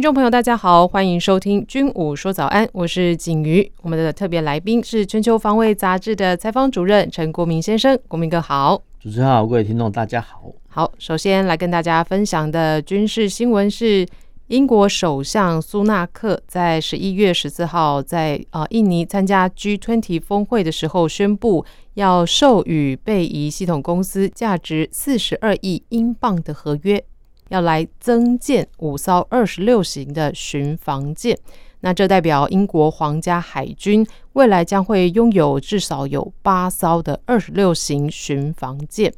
听众朋友，大家好，欢迎收听《军武说早安》，我是景瑜。我们的特别来宾是《全球防卫杂志》的采访主任陈国明先生，国民哥好。主持人好，各位听众大家好。好，首先来跟大家分享的军事新闻是。英国首相苏纳克在十一月十四号在呃印尼参加 G20 峰会的时候宣布，要授予贝仪系统公司价值四十二亿英镑的合约，要来增建五艘二十六型的巡防舰。那这代表英国皇家海军未来将会拥有至少有八艘的二十六型巡防舰。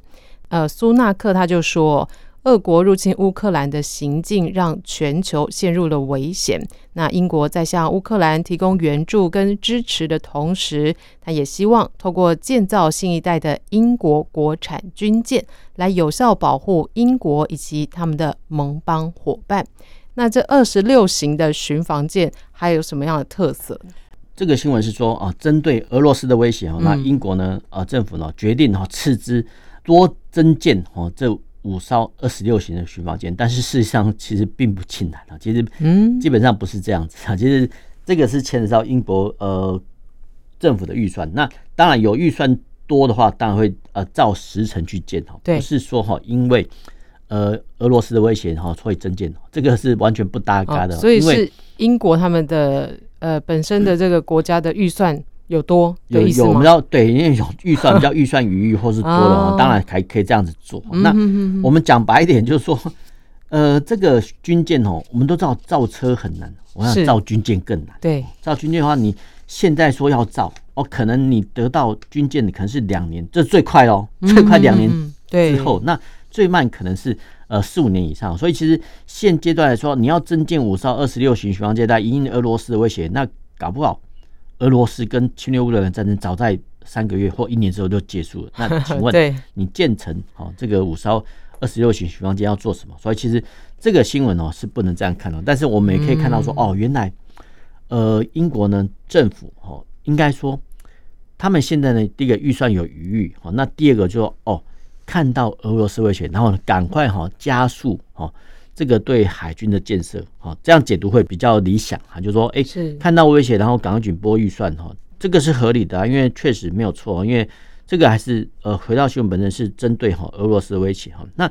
呃，苏纳克他就说。俄国入侵乌克兰的行径让全球陷入了危险。那英国在向乌克兰提供援助跟支持的同时，他也希望透过建造新一代的英国国产军舰，来有效保护英国以及他们的盟邦伙伴。那这二十六型的巡防舰还有什么样的特色？这个新闻是说啊，针对俄罗斯的威胁，那英国呢，啊，政府呢决定哈斥资多增建哦这。五艘二十六型的巡防舰，但是事实上其实并不尽然啊。其实，嗯，基本上不是这样子啊。其实这个是牵扯到英国呃政府的预算。那当然有预算多的话，当然会呃照时程去建哈，不是说哈因为呃俄罗斯的威胁哈会增建，这个是完全不搭嘎的。所以是英国他们的呃本身的这个国家的预算。有多有有我们要对，因为有预算比较预算余裕或是多的话，当然还可以这样子做。那我们讲白一点，就是说，呃，这个军舰哦，我们都知道造车很难，我想造军舰更难。对，造军舰的话，你现在说要造哦，可能你得到军舰的可能是两年，这是最快哦，最快两年之后，那最慢可能是呃四五年以上。所以其实现阶段来说，你要增建五艘二十六型巡防舰，来因应俄罗斯的威胁，那搞不好。俄罗斯跟侵略乌克兰战争早在三个月或一年之后就结束了。那请问，你建成好这个五艘二十六型巡防舰要做什么？所以其实这个新闻哦是不能这样看的。但是我们也可以看到说，哦，原来呃英国呢政府哦应该说他们现在呢第一个预算有余裕，那第二个就说哦看到俄罗斯威胁，然后赶快哈加速哈。这个对海军的建设，哈，这样解读会比较理想哈，就是说，哎，看到威胁，然后赶快紧拨预算，哈，这个是合理的啊，因为确实没有错，因为这个还是呃，回到新闻本身是针对哈俄罗斯的威胁哈。那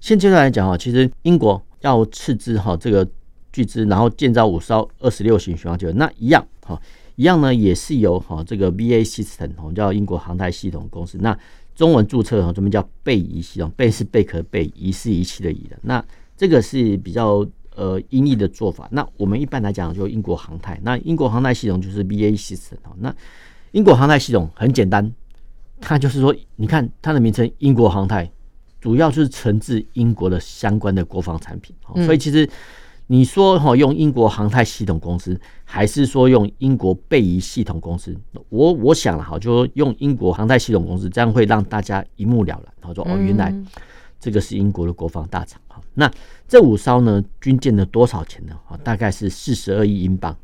现阶段来讲哈，其实英国要斥资哈这个巨资，然后建造五艘二十六型巡航舰，那一样哈，一样呢也是由哈这个 BAE Systems，我们叫英国航太系统公司，那中文注册哈这边叫贝仪系统，贝是贝壳贝，仪是仪器的仪的那。这个是比较呃英译的做法。那我们一般来讲就英国航太。那英国航太系统就是 BAE Systems。那英国航太系统很简单，它就是说，你看它的名称“英国航太”，主要就是承制英国的相关的国防产品。所以其实你说哈用英国航太系统公司，还是说用英国贝仪系统公司，我我想了哈，就用英国航太系统公司，这样会让大家一目了然。他说哦，原来。这个是英国的国防大厂哈，那这五艘呢军舰的多少钱呢？大概是四十二亿英镑，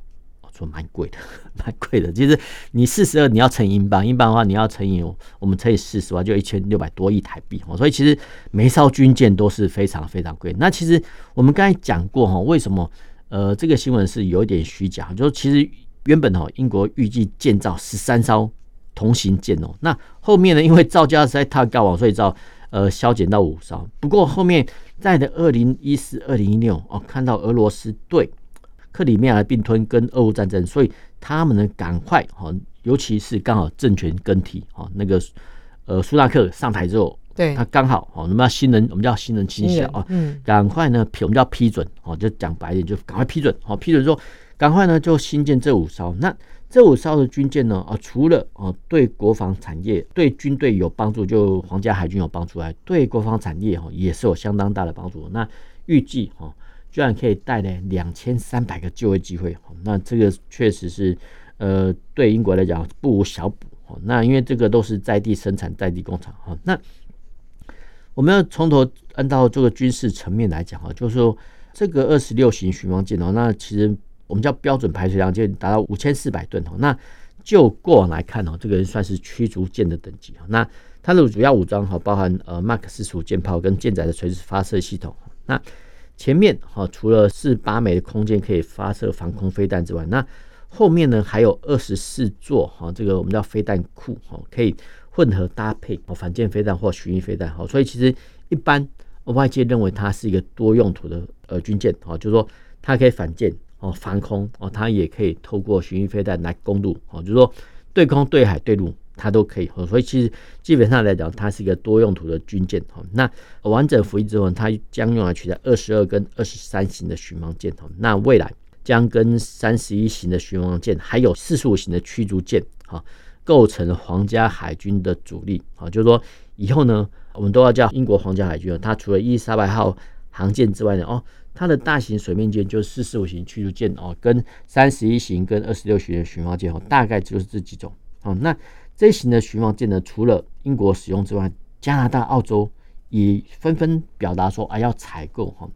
我说蛮贵的，蛮贵的。其实你四十二你要乘英镑，英镑的话你要乘以我们乘以四十万，就一千六百多亿台币。所以其实每艘军舰都是非常非常贵。那其实我们刚才讲过哈，为什么呃这个新闻是有点虚假？就是其实原本哈英国预计建造十三艘同型舰哦，那后面呢因为造价实在太高了，所以造。呃，削减到五艘。不过后面在的二零一四、二零一六哦，看到俄罗斯对克里米亚的并吞跟俄乌战争，所以他们呢赶快哦，尤其是刚好政权更替哦，那个呃苏纳克上台之后，对他刚好哦，我们叫新人，我们叫新人清洗啊，嗯，赶快呢批，我们叫批准哦，就讲白一点，就赶快批准哦，批准说赶快呢就新建这五艘那。这五艘的军舰呢，啊，除了啊对国防产业、对军队有帮助，就皇家海军有帮助外，对国防产业哈也是有相当大的帮助。那预计哈居然可以带来两千三百个就业机会，那这个确实是呃对英国来讲不无小补。那因为这个都是在地生产、在地工厂哈。那我们要从头按照这个军事层面来讲哈，就是说这个二十六型巡防舰哦，那其实我们叫标准排水量就达到五千四百吨哦。那就过往来看哦，这个人算是驱逐舰的等级哦。那它的主要武装哈，包含呃 Mark 四十五舰炮跟舰载的垂直发射系统。那前面哈，除了四八枚的空间可以发射防空飞弹之外，那后面呢还有二十四座哈，这个我们叫飞弹库哈，可以混合搭配哦，反舰飞弹或巡弋飞弹哈。所以其实一般外界认为它是一个多用途的呃军舰哈，就是说它可以反舰哦，防空哦，它也可以透过巡弋飞弹来攻陆哦，就是说对空、对海、对陆。它都可以，所以其实基本上来讲，它是一个多用途的军舰。哈，那完整服役之后，它将用来取代二十二跟二十三型的巡防舰。哈，那未来将跟三十一型的巡防舰，还有四十五型的驱逐舰，哈，构成皇家海军的主力。哈，就是说以后呢，我们都要叫英国皇家海军。它除了伊丽莎白号航舰之外呢，哦，它的大型水面舰就是四十五型驱逐舰哦，跟三十一型跟二十六型的巡防舰，哦，大概就是这几种。哦，那。这型的巡防舰呢，除了英国使用之外，加拿大、澳洲也纷纷表达说啊，要采购哈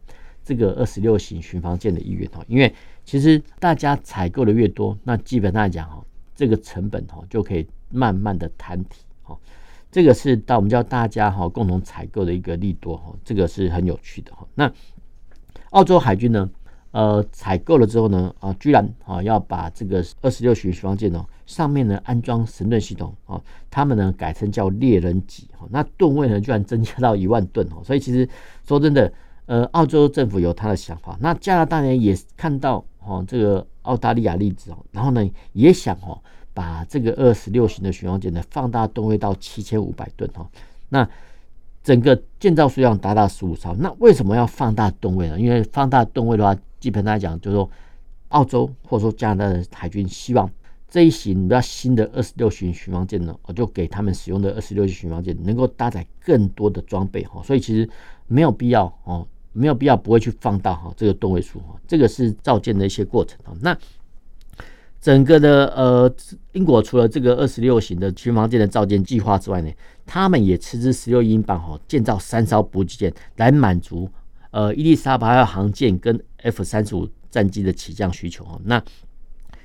这个二十六型巡防舰的意愿哈。因为其实大家采购的越多，那基本上来讲哈，这个成本哈就可以慢慢的摊提哈。这个是到我们叫大家哈共同采购的一个利多哈，这个是很有趣的哈。那澳洲海军呢？呃，采购了之后呢，啊，居然啊要把这个二十六型巡防舰哦，上面呢安装神盾系统哦，他们呢改成叫猎人级哈，那吨位呢居然增加到一万吨哦，所以其实说真的，呃，澳洲政府有他的想法，那加拿大呢也看到哦这个澳大利亚例子哦，然后呢也想哦把这个二十六型的巡防舰呢放大吨位到七千五百吨哈，那。整个建造数量达到十五艘，那为什么要放大吨位呢？因为放大吨位的话，基本上来讲，就是说澳洲或者说加拿大的海军希望这一型比较新的二十六型巡防舰呢，我就给他们使用的二十六型巡防舰能够搭载更多的装备哈，所以其实没有必要哦，没有必要不会去放大哈这个吨位数哈，这个是造舰的一些过程啊，那。整个的呃，英国除了这个二十六型的巡防舰的造舰计划之外呢，他们也斥资十六英镑哈，建造三艘补给舰来满足呃伊丽莎白号航舰跟 F 三十五战机的起降需求哦。那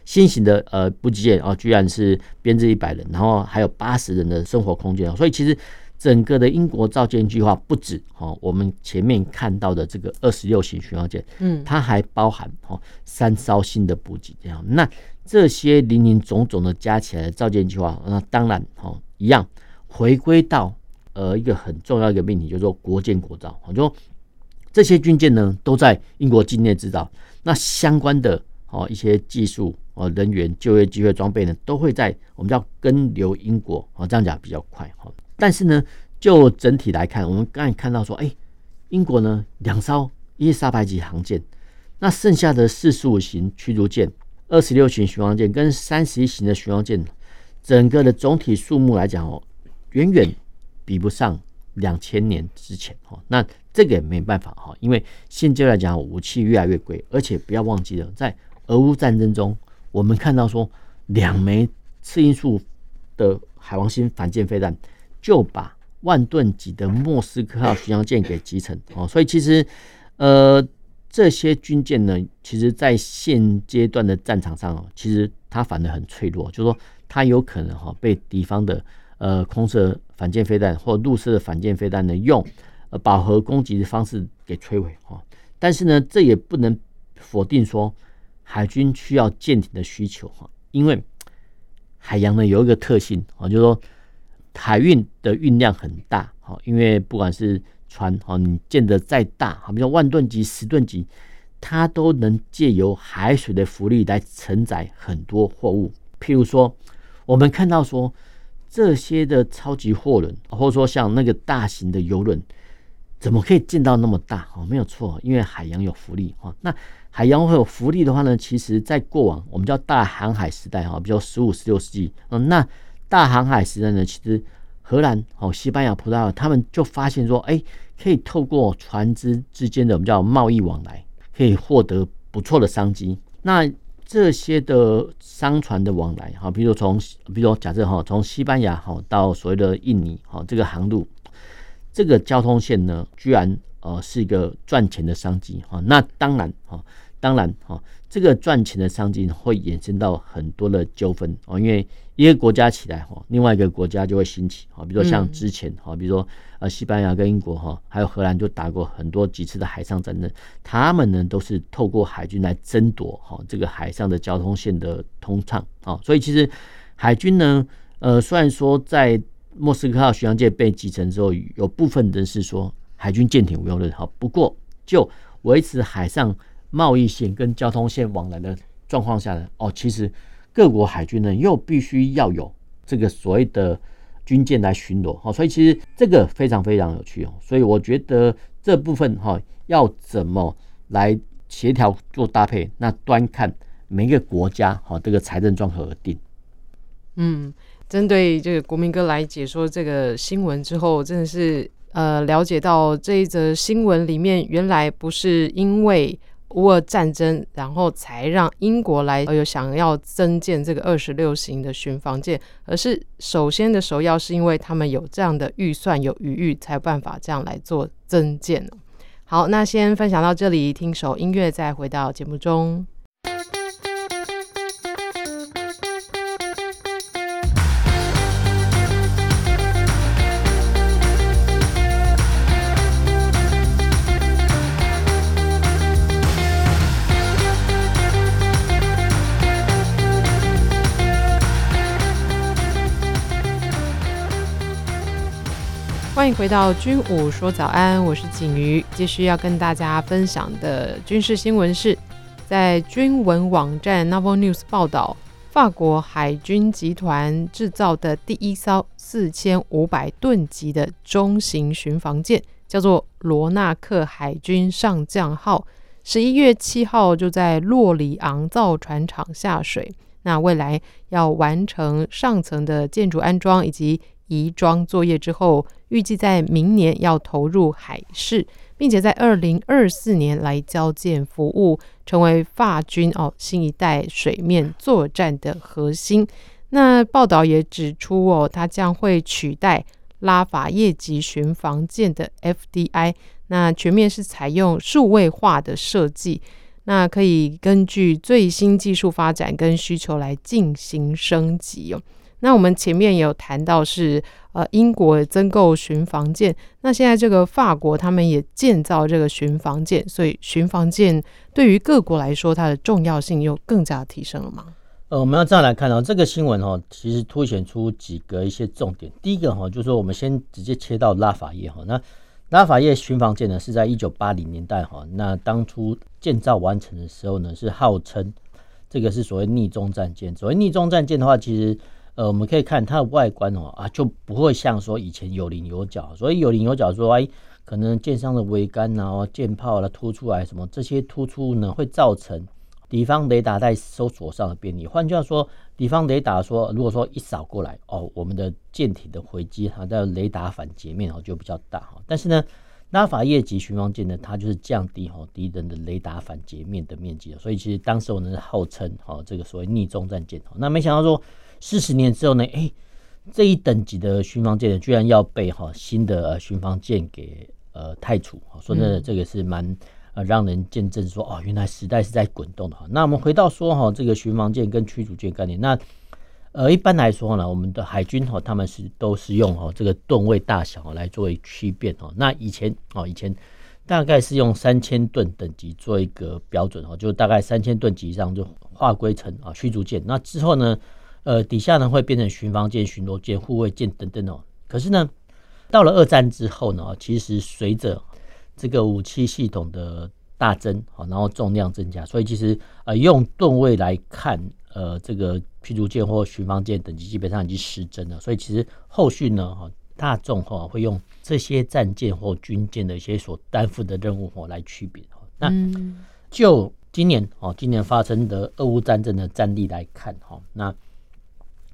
新型的呃补给舰哦，居然是编制一百人，然后还有八十人的生活空间，所以其实。整个的英国造舰计划不止哈，我们前面看到的这个二十六型巡洋舰，嗯，它还包含哈三艘新的补给舰。那这些林林总总的加起来的造舰计划，那当然哈一样回归到呃一个很重要一个命题，就是说国建国造。就说这些军舰呢都在英国境内制造，那相关的哦一些技术哦人员就业机会装备呢都会在我们叫跟留英国哦，这样讲比较快哈。但是呢，就整体来看，我们刚才看到说，哎，英国呢两艘伊丽莎白级航舰，那剩下的四十五型驱逐舰、二十六型巡洋舰跟三十一型的巡洋舰，整个的总体数目来讲哦，远远比不上两千年之前哦。那这个也没办法哈，因为现阶段来讲，武器越来越贵，而且不要忘记了，在俄乌战争中，我们看到说两枚次音速的海王星反舰飞弹。就把万吨级的莫斯科号巡洋舰给击沉哦，所以其实呃这些军舰呢，其实在现阶段的战场上哦，其实它反而很脆弱，就是说它有可能哈被敌方的呃空射反舰飞弹或陆射的反舰飞弹呢用呃饱和攻击的方式给摧毁哈。但是呢，这也不能否定说海军需要舰艇的需求哈，因为海洋呢有一个特性啊，就是说。海运的运量很大，好，因为不管是船，好，你建得再大，好，比如万吨级、十吨级，它都能借由海水的浮力来承载很多货物。譬如说，我们看到说这些的超级货轮，或者说像那个大型的游轮，怎么可以建到那么大？哦，没有错，因为海洋有浮力。哈，那海洋会有浮力的话呢，其实在过往我们叫大航海时代，哈，比如十五、十六世纪，嗯，那。大航海时代呢，其实荷兰、哦西班牙、葡萄牙，他们就发现说，哎，可以透过船只之间的我们叫贸易往来，可以获得不错的商机。那这些的商船的往来，哈，比如从，比如说假设哈，从西班牙哈到所谓的印尼，哈，这个航路，这个交通线呢，居然呃是一个赚钱的商机，哈，那当然哈，当然哈，这个赚钱的商机会衍生到很多的纠纷哦，因为一个国家起来哈，另外一个国家就会兴起，哈，比如说像之前哈，比如说。呃，西班牙跟英国哈，还有荷兰就打过很多几次的海上战争，他们呢都是透过海军来争夺哈这个海上的交通线的通畅啊，所以其实海军呢，呃，虽然说在莫斯科号巡洋舰被击沉之后，有部分人是说海军舰艇无用论哈，不过就维持海上贸易线跟交通线往来的状况下呢，哦，其实各国海军呢又必须要有这个所谓的。军舰来巡逻，哈，所以其实这个非常非常有趣哦。所以我觉得这部分哈，要怎么来协调做搭配，那端看每一个国家哈这个财政状况而定。嗯，针对这个国民哥来解说这个新闻之后，真的是呃了解到这一则新闻里面原来不是因为。乌俄战争，然后才让英国来有想要增建这个二十六型的巡防舰，而是首先的首要是因为他们有这样的预算有余裕，才有办法这样来做增建。好，那先分享到这里，听首音乐，再回到节目中。回到军武说早安，我是景瑜。继续要跟大家分享的军事新闻是，在军文网站 Naval News 报道，法国海军集团制造的第一艘四千五百吨级的中型巡防舰，叫做罗纳克海军上将号，十一月七号就在洛里昂造船厂下水。那未来要完成上层的建筑安装以及移装作业之后，预计在明年要投入海试，并且在二零二四年来交舰服务，成为法军哦新一代水面作战的核心。那报道也指出哦，它将会取代拉法叶级巡防舰的 FDI，那全面是采用数位化的设计，那可以根据最新技术发展跟需求来进行升级哦。那我们前面也有谈到是呃英国增购巡防舰，那现在这个法国他们也建造这个巡防舰，所以巡防舰对于各国来说它的重要性又更加提升了吗？呃，我们要这样来看哦，这个新闻哈，其实凸显出几个一些重点。第一个哈，就是说我们先直接切到拉法叶哈，那拉法叶巡防舰呢是在一九八零年代哈，那当初建造完成的时候呢，是号称这个是所谓逆中战舰。所谓逆中战舰的话，其实呃，我们可以看它的外观哦，啊，就不会像说以前有棱有角，所以有棱有角说，哎，可能舰上的桅杆啊、舰炮啦突出来什么，这些突出呢，会造成敌方雷达在搜索上的便利。换句话说，敌方雷达说，如果说一扫过来哦，我们的舰体的回击它的雷达反截面哦就比较大哈。但是呢，拉法叶级巡防舰呢，它就是降低哈敌人的雷达反截面的面积，所以其实当时我们是号称哈这个所谓逆中战舰。那没想到说。四十年之后呢？哎，这一等级的巡防舰，居然要被哈新的巡防舰给呃汰除。说真的，这个是蛮呃让人见证说哦，原来时代是在滚动的哈。那我们回到说哈，这个巡防舰跟驱逐舰概念，那呃一般来说呢，我们的海军哈他们是都是用哈这个吨位大小来作为区别哈。那以前哦以前大概是用三千吨等级做一个标准哈，就大概三千吨级以上就划归成啊驱逐舰。那之后呢？呃，底下呢会变成巡防舰、巡逻舰、护卫舰等等哦。可是呢，到了二战之后呢，其实随着这个武器系统的大增，好，然后重量增加，所以其实呃用吨位来看，呃，这个驱逐舰或巡防舰等级基本上已经失真了。所以其实后续呢，哈，大众哈会用这些战舰或军舰的一些所担负的任务哈来区别。那就今年哦，今年发生的俄乌战争的战例来看哈，那。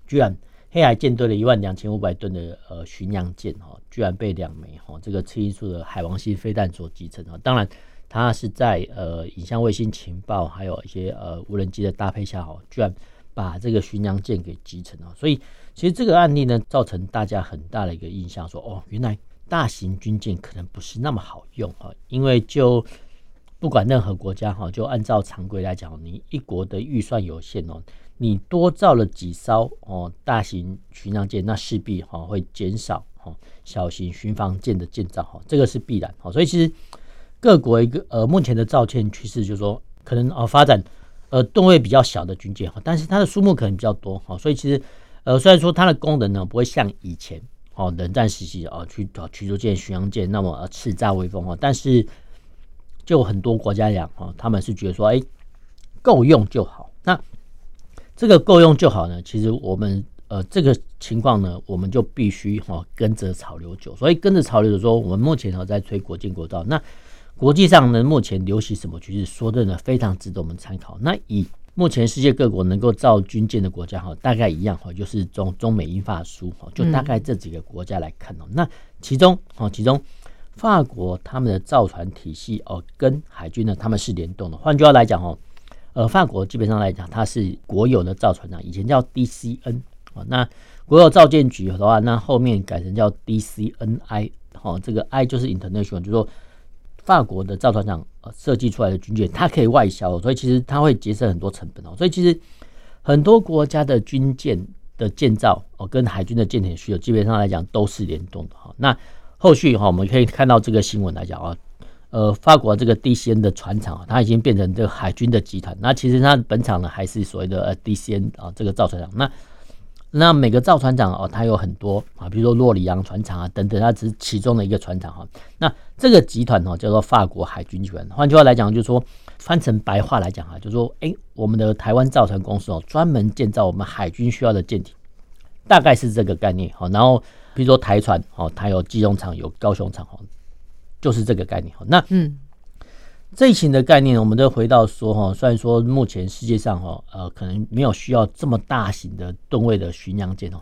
居然黑海舰队的一万两千五百吨的呃巡洋舰哈，居然被两枚哈这个次音速的海王星飞弹所击沉啊！当然，它是在呃影像卫星情报还有一些呃无人机的搭配下，哦，居然把这个巡洋舰给击沉了。所以其实这个案例呢，造成大家很大的一个印象，说哦，原来大型军舰可能不是那么好用啊，因为就不管任何国家哈，就按照常规来讲，你一国的预算有限哦，你多造了几艘哦大型巡洋舰，那势必哈会减少哈小型巡防舰的建造哈，这个是必然哈。所以其实各国一个呃目前的造舰趋势就是说，可能呃发展呃吨位比较小的军舰哈，但是它的数目可能比较多哈。所以其实呃虽然说它的功能呢不会像以前哦冷战时期啊驱驱逐舰、巡洋舰那么叱咤威风啊，但是就很多国家讲哈，他们是觉得说，哎，够用就好。那这个够用就好呢？其实我们呃这个情况呢，我们就必须哈跟着潮流走。所以跟着潮流的时候，我们目前哈在推国舰国道。那国际上呢，目前流行什么趋势？说的呢非常值得我们参考。那以目前世界各国能够造军舰的国家哈，大概一样哈，就是中中美英法苏哈，就大概这几个国家来看哦。那其中哈，其中。法国他们的造船体系哦，跟海军呢他们是联动的。换句话来讲哦，呃，法国基本上来讲，它是国有的造船厂，以前叫 DCN 哦。那国有造舰局的话，那后面改成叫 DCNI 哦。这个 I 就是 International，就是说法国的造船厂设计出来的军舰，它可以外销，所以其实它会节省很多成本哦。所以其实很多国家的军舰的建造哦，跟海军的舰艇需求基本上来讲都是联动的哈。那后续哈，我们可以看到这个新闻来讲啊，呃，法国这个 DCN 的船厂啊，它已经变成这个海军的集团。那其实它本厂呢，还是所谓的呃 DCN 啊，这个造船厂。那那每个造船厂哦，它有很多啊，比如说洛里昂船厂啊等等，它只是其中的一个船厂哈。那这个集团哦，叫做法国海军集团。换句话来讲，就是说翻成白话来讲啊，就是说，哎，我们的台湾造船公司哦，专门建造我们海军需要的舰艇，大概是这个概念哈。然后。比如说台船哦，它有基隆厂，有高雄厂哦，就是这个概念。那嗯，这一型的概念，我们都回到说哈，虽然说目前世界上哈呃可能没有需要这么大型的吨位的巡洋舰哦，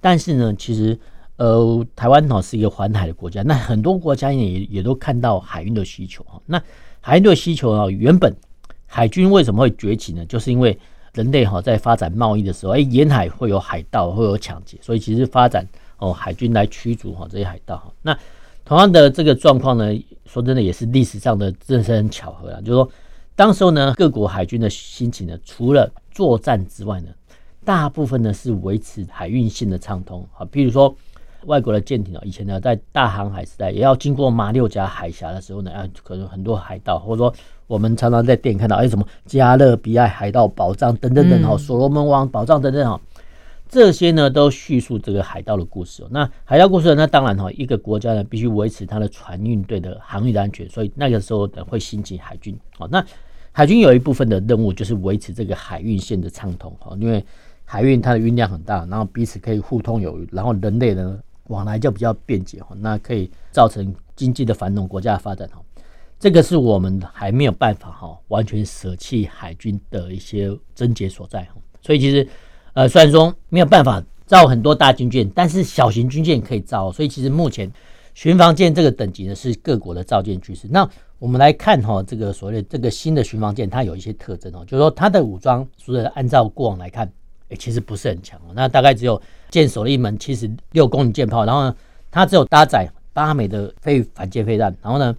但是呢，其实呃台湾哦是一个环海的国家，那很多国家也也都看到海运的需求哈。那海运的需求啊，原本海军为什么会崛起呢？就是因为人类哈在发展贸易的时候，哎，沿海会有海盗，会有抢劫，所以其实发展。哦，海军来驱逐哈这些海盗哈。那同样的这个状况呢，说真的也是历史上的真是很巧合啊。就是说，当时候呢，各国海军的心情呢，除了作战之外呢，大部分呢是维持海运线的畅通啊。比如说，外国的舰艇啊，以前呢在大航海时代也要经过马六甲海峡的时候呢，啊，可能很多海盗，或者说我们常常在电影看到，哎，什么加勒比海海盗宝藏等等等哈，所罗门王宝藏等等哈。这些呢都叙述这个海盗的故事。那海盗故事，那当然哈，一个国家呢必须维持它的船运队的航运的安全，所以那个时候呢会兴起海军。哦，那海军有一部分的任务就是维持这个海运线的畅通。哦，因为海运它的运量很大，然后彼此可以互通有余，然后人类呢往来就比较便捷。哈，那可以造成经济的繁荣，国家的发展。哈，这个是我们还没有办法哈完全舍弃海军的一些症结所在。哈，所以其实。呃，虽然说没有办法造很多大军舰，但是小型军舰可以造，所以其实目前巡防舰这个等级呢是各国的造舰趋势。那我们来看哈，这个所谓的这个新的巡防舰，它有一些特征哦，就是说它的武装，所以按照过往来看，哎，其实不是很强哦。那大概只有舰首的一门七十六公里舰炮，然后呢，它只有搭载八枚的飞反舰飞弹，然后呢，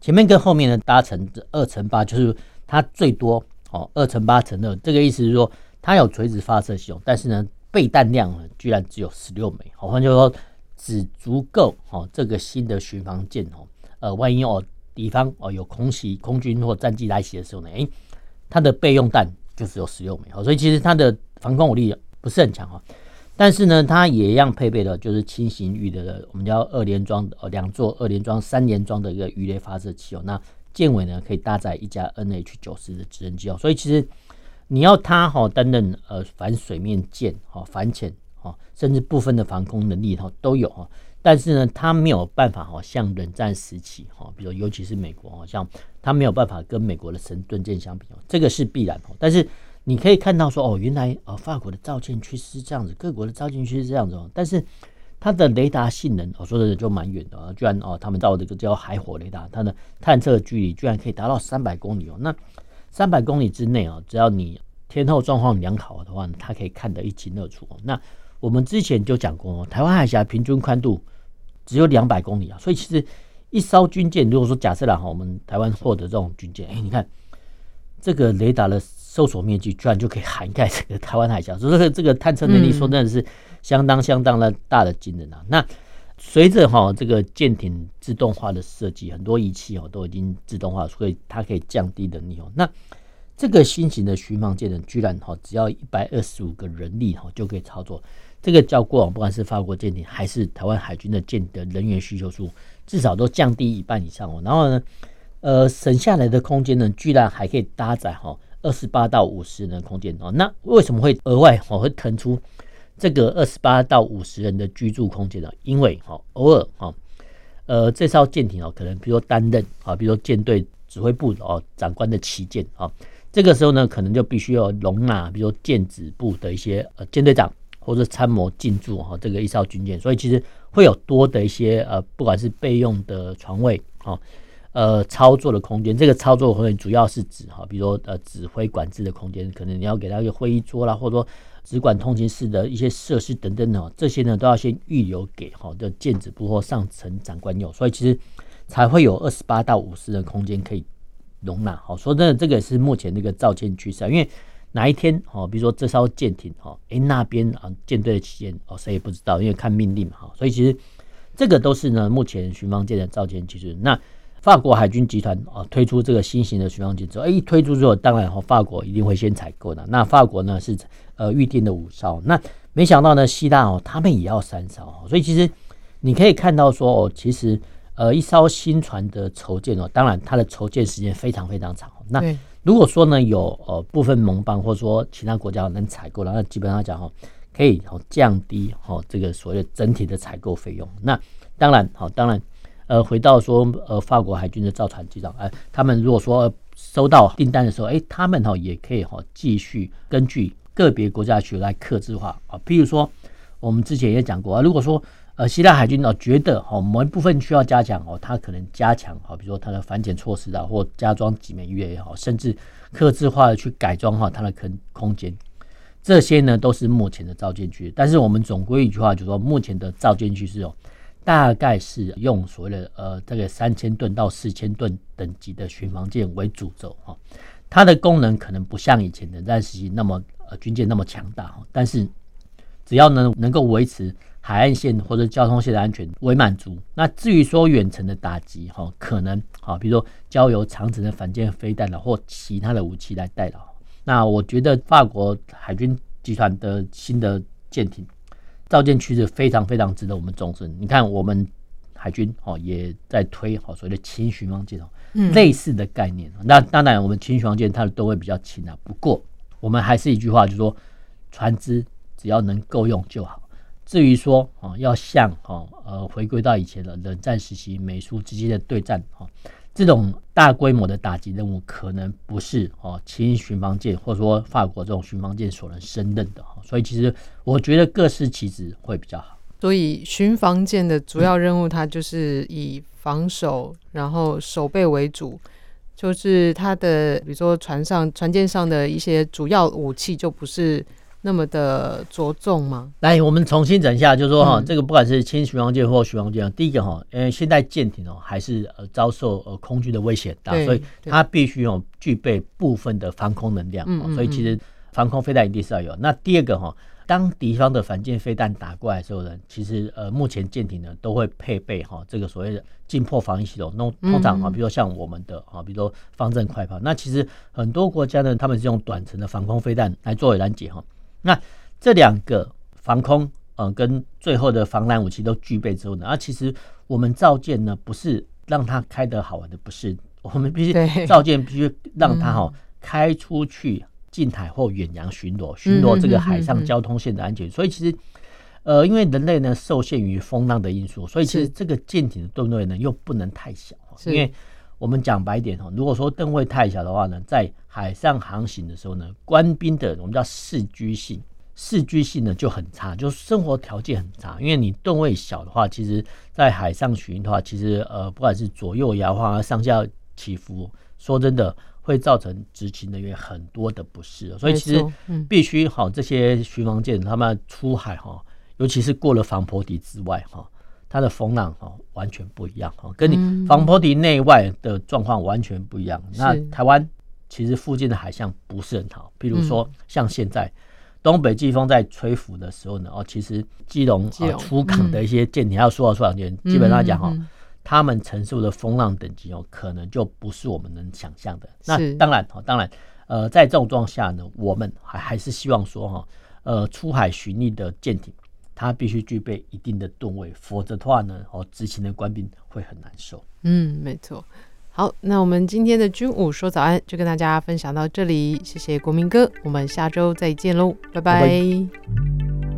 前面跟后面呢搭乘二乘八，就是它最多哦二乘八乘的，这个意思是说。它有垂直发射系统，但是呢，备弹量呢居然只有十六枚，好，换句话说，只足够哦这个新的巡防舰哦，呃，万一哦敌方哦有空袭、空军或战机来袭的时候呢，诶，它的备用弹就只有十六枚，好，所以其实它的防空武力不是很强哈，但是呢，它也一样配备了就是轻型鱼的，我们叫二连装的哦，两座二连装、三连装的一个鱼雷发射器哦，那舰尾呢可以搭载一架 NH 九十的直升机哦，所以其实。你要它哈担任呃反水面舰哈反潜哈甚至部分的防空能力哈都有哈，但是呢它没有办法哈像冷战时期哈，比如尤其是美国哈，像它没有办法跟美国的神盾舰相比哦，这个是必然哦。但是你可以看到说哦，原来呃法国的造舰趋势是这样子，各国的造舰趋势是这样子哦，但是它的雷达性能，我说的就蛮远的啊，居然哦，他们造这个叫海火雷达，它的探测距离居然可以达到三百公里哦。那三百公里之内啊，只要你天候状况良好的话，它可以看得一清二楚。那我们之前就讲过，台湾海峡平均宽度只有两百公里啊，所以其实一艘军舰，如果说假设了哈，我们台湾获得这种军舰，哎，你看这个雷达的搜索面积，居然就可以涵盖这个台湾海峡，所以这个探测能力，说真的是。相当相当的大的惊人啊！那随着哈这个舰艇自动化的设计，很多仪器哦都已经自动化，所以它可以降低能力哦。那这个新型的巡防舰呢，居然哈只要一百二十五个人力哈就可以操作，这个叫过往不管是法国舰艇还是台湾海军的舰的人员需求数，至少都降低一半以上哦。然后呢，呃，省下来的空间呢，居然还可以搭载哈二十八到五十人的空间哦。那为什么会额外哦会腾出？这个二十八到五十人的居住空间呢，因为哈偶尔哈呃这艘舰艇哦，可能比如说担任啊，比如说舰队指挥部哦长官的旗舰啊，这个时候呢，可能就必须要容纳比如说舰指部的一些呃舰队长或者参谋进驻哈这个一艘军舰，所以其实会有多的一些呃不管是备用的床位啊，呃操作的空间，这个操作空间主要是指哈，比如说呃指挥管制的空间，可能你要给他一个会议桌啦，或者说。只管通勤室的一些设施等等的，这些呢都要先预留给好的舰指部或上层长官用，所以其实才会有二十八到五十的空间可以容纳。好，说真的，这个是目前这个造舰趋势，因为哪一天哦，比如说这艘舰艇哦，诶那边啊舰队的旗舰哦，谁也不知道，因为看命令嘛哈，所以其实这个都是呢目前巡防舰的造舰趋势。那法国海军集团啊推出这个新型的巡防舰之后，哎，一推出之后，当然哈，法国一定会先采购的。那法国呢是呃预定的五艘，那没想到呢，希腊哦他们也要三艘，所以其实你可以看到说哦，其实呃一艘新船的筹建哦，当然它的筹建时间非常非常长。那如果说呢有呃部分盟邦或者说其他国家能采购，那基本上讲哈，可以降低哦这个所谓的整体的采购费用。那当然好，当然。呃，回到说，呃，法国海军的造船机长，哎，他们如果说收到订单的时候，哎，他们哈也可以哈继续根据个别国家去来克制化啊。譬如说，我们之前也讲过啊，如果说呃希腊海军呢觉得哈某一部分需要加强哦，它可能加强哈，比如说它的反潜措施啊，或加装几枚鱼雷也好，甚至克制化的去改装哈它的空空间，这些呢都是目前的造舰趋势。但是我们总归一句话，就是说目前的造舰趋势哦。大概是用所谓的呃这个三千吨到四千吨等级的巡防舰为主轴哈，它的功能可能不像以前的战时期那么呃军舰那么强大哈，但是只要能能够维持海岸线或者交通线的安全为满足，那至于说远程的打击哈，可能啊比如说交由长城的反舰飞弹了或其他的武器来代劳，那我觉得法国海军集团的新的舰艇。造舰趋势非常非常值得我们重视。你看，我们海军哦也在推好所谓的轻巡防舰哦，类似的概念。那当然，我们轻巡防舰它的吨位比较轻啊。不过，我们还是一句话，就是说，船只只要能够用就好。至于说哦，要像哦呃回归到以前的冷战时期美苏之间的对战哦。这种大规模的打击任务可能不是哦轻巡防舰或者说法国这种巡防舰所能胜任的哈，所以其实我觉得各司其职会比较好。所以巡防舰的主要任务，它就是以防守然后守备为主，就是它的比如说船上船舰上的一些主要武器就不是。那么的着重吗？来，我们重新整一下，就是说哈，这个不管是轻巡洋舰或巡洋舰，第一个哈，呃，现在舰艇哦还是呃遭受呃空军的威胁大，所以它必须有具备部分的防空能量，所以其实防空飞弹一定是要有。那第二个哈，当敌方的反舰飞弹打过来的时候呢，其实呃目前舰艇呢都会配备哈这个所谓的近破防御系统。那通常哈，比如说像我们的哈，比如说方阵快炮，那其实很多国家呢，他们是用短程的防空飞弹来作为拦截哈。那这两个防空，呃，跟最后的防拦武器都具备之后呢，啊，其实我们造舰呢，不是让它开得好玩的，不是，我们必须造舰必须让它哈开出去近海或远洋巡逻，巡逻这个海上交通线的安全。所以其实，呃，因为人类呢受限于风浪的因素，所以其实这个舰艇的吨位呢又不能太小，因为。我们讲白一点哈，如果说吨位太小的话呢，在海上航行的时候呢，官兵的我们叫视居性适居性呢就很差，就生活条件很差。因为你吨位小的话，其实在海上巡的话，其实呃不管是左右摇晃啊、上下起伏，说真的会造成执勤人员很多的不适。所以其实必须好这些巡防舰他们出海哈，尤其是过了防坡堤之外哈，它的风浪哈完全不一样哈，跟你防波堤内外的状况完全不一样。那台湾其实附近的海象不是很好，比如说像现在。东北季风在吹拂的时候呢，哦，其实基隆啊出港的一些舰艇，还有苏澳出港舰，基本上讲哈，他们承受的风浪等级哦，可能就不是我们能想象的。那当然哦，当然，呃，在这种状况下呢，我们还还是希望说哈，呃，出海巡弋的舰艇，它必须具备一定的吨位，否则的话呢，哦，执勤的官兵会很难受。嗯，没错。好，那我们今天的军武说早安就跟大家分享到这里，谢谢国民哥，我们下周再见喽，拜拜。拜拜。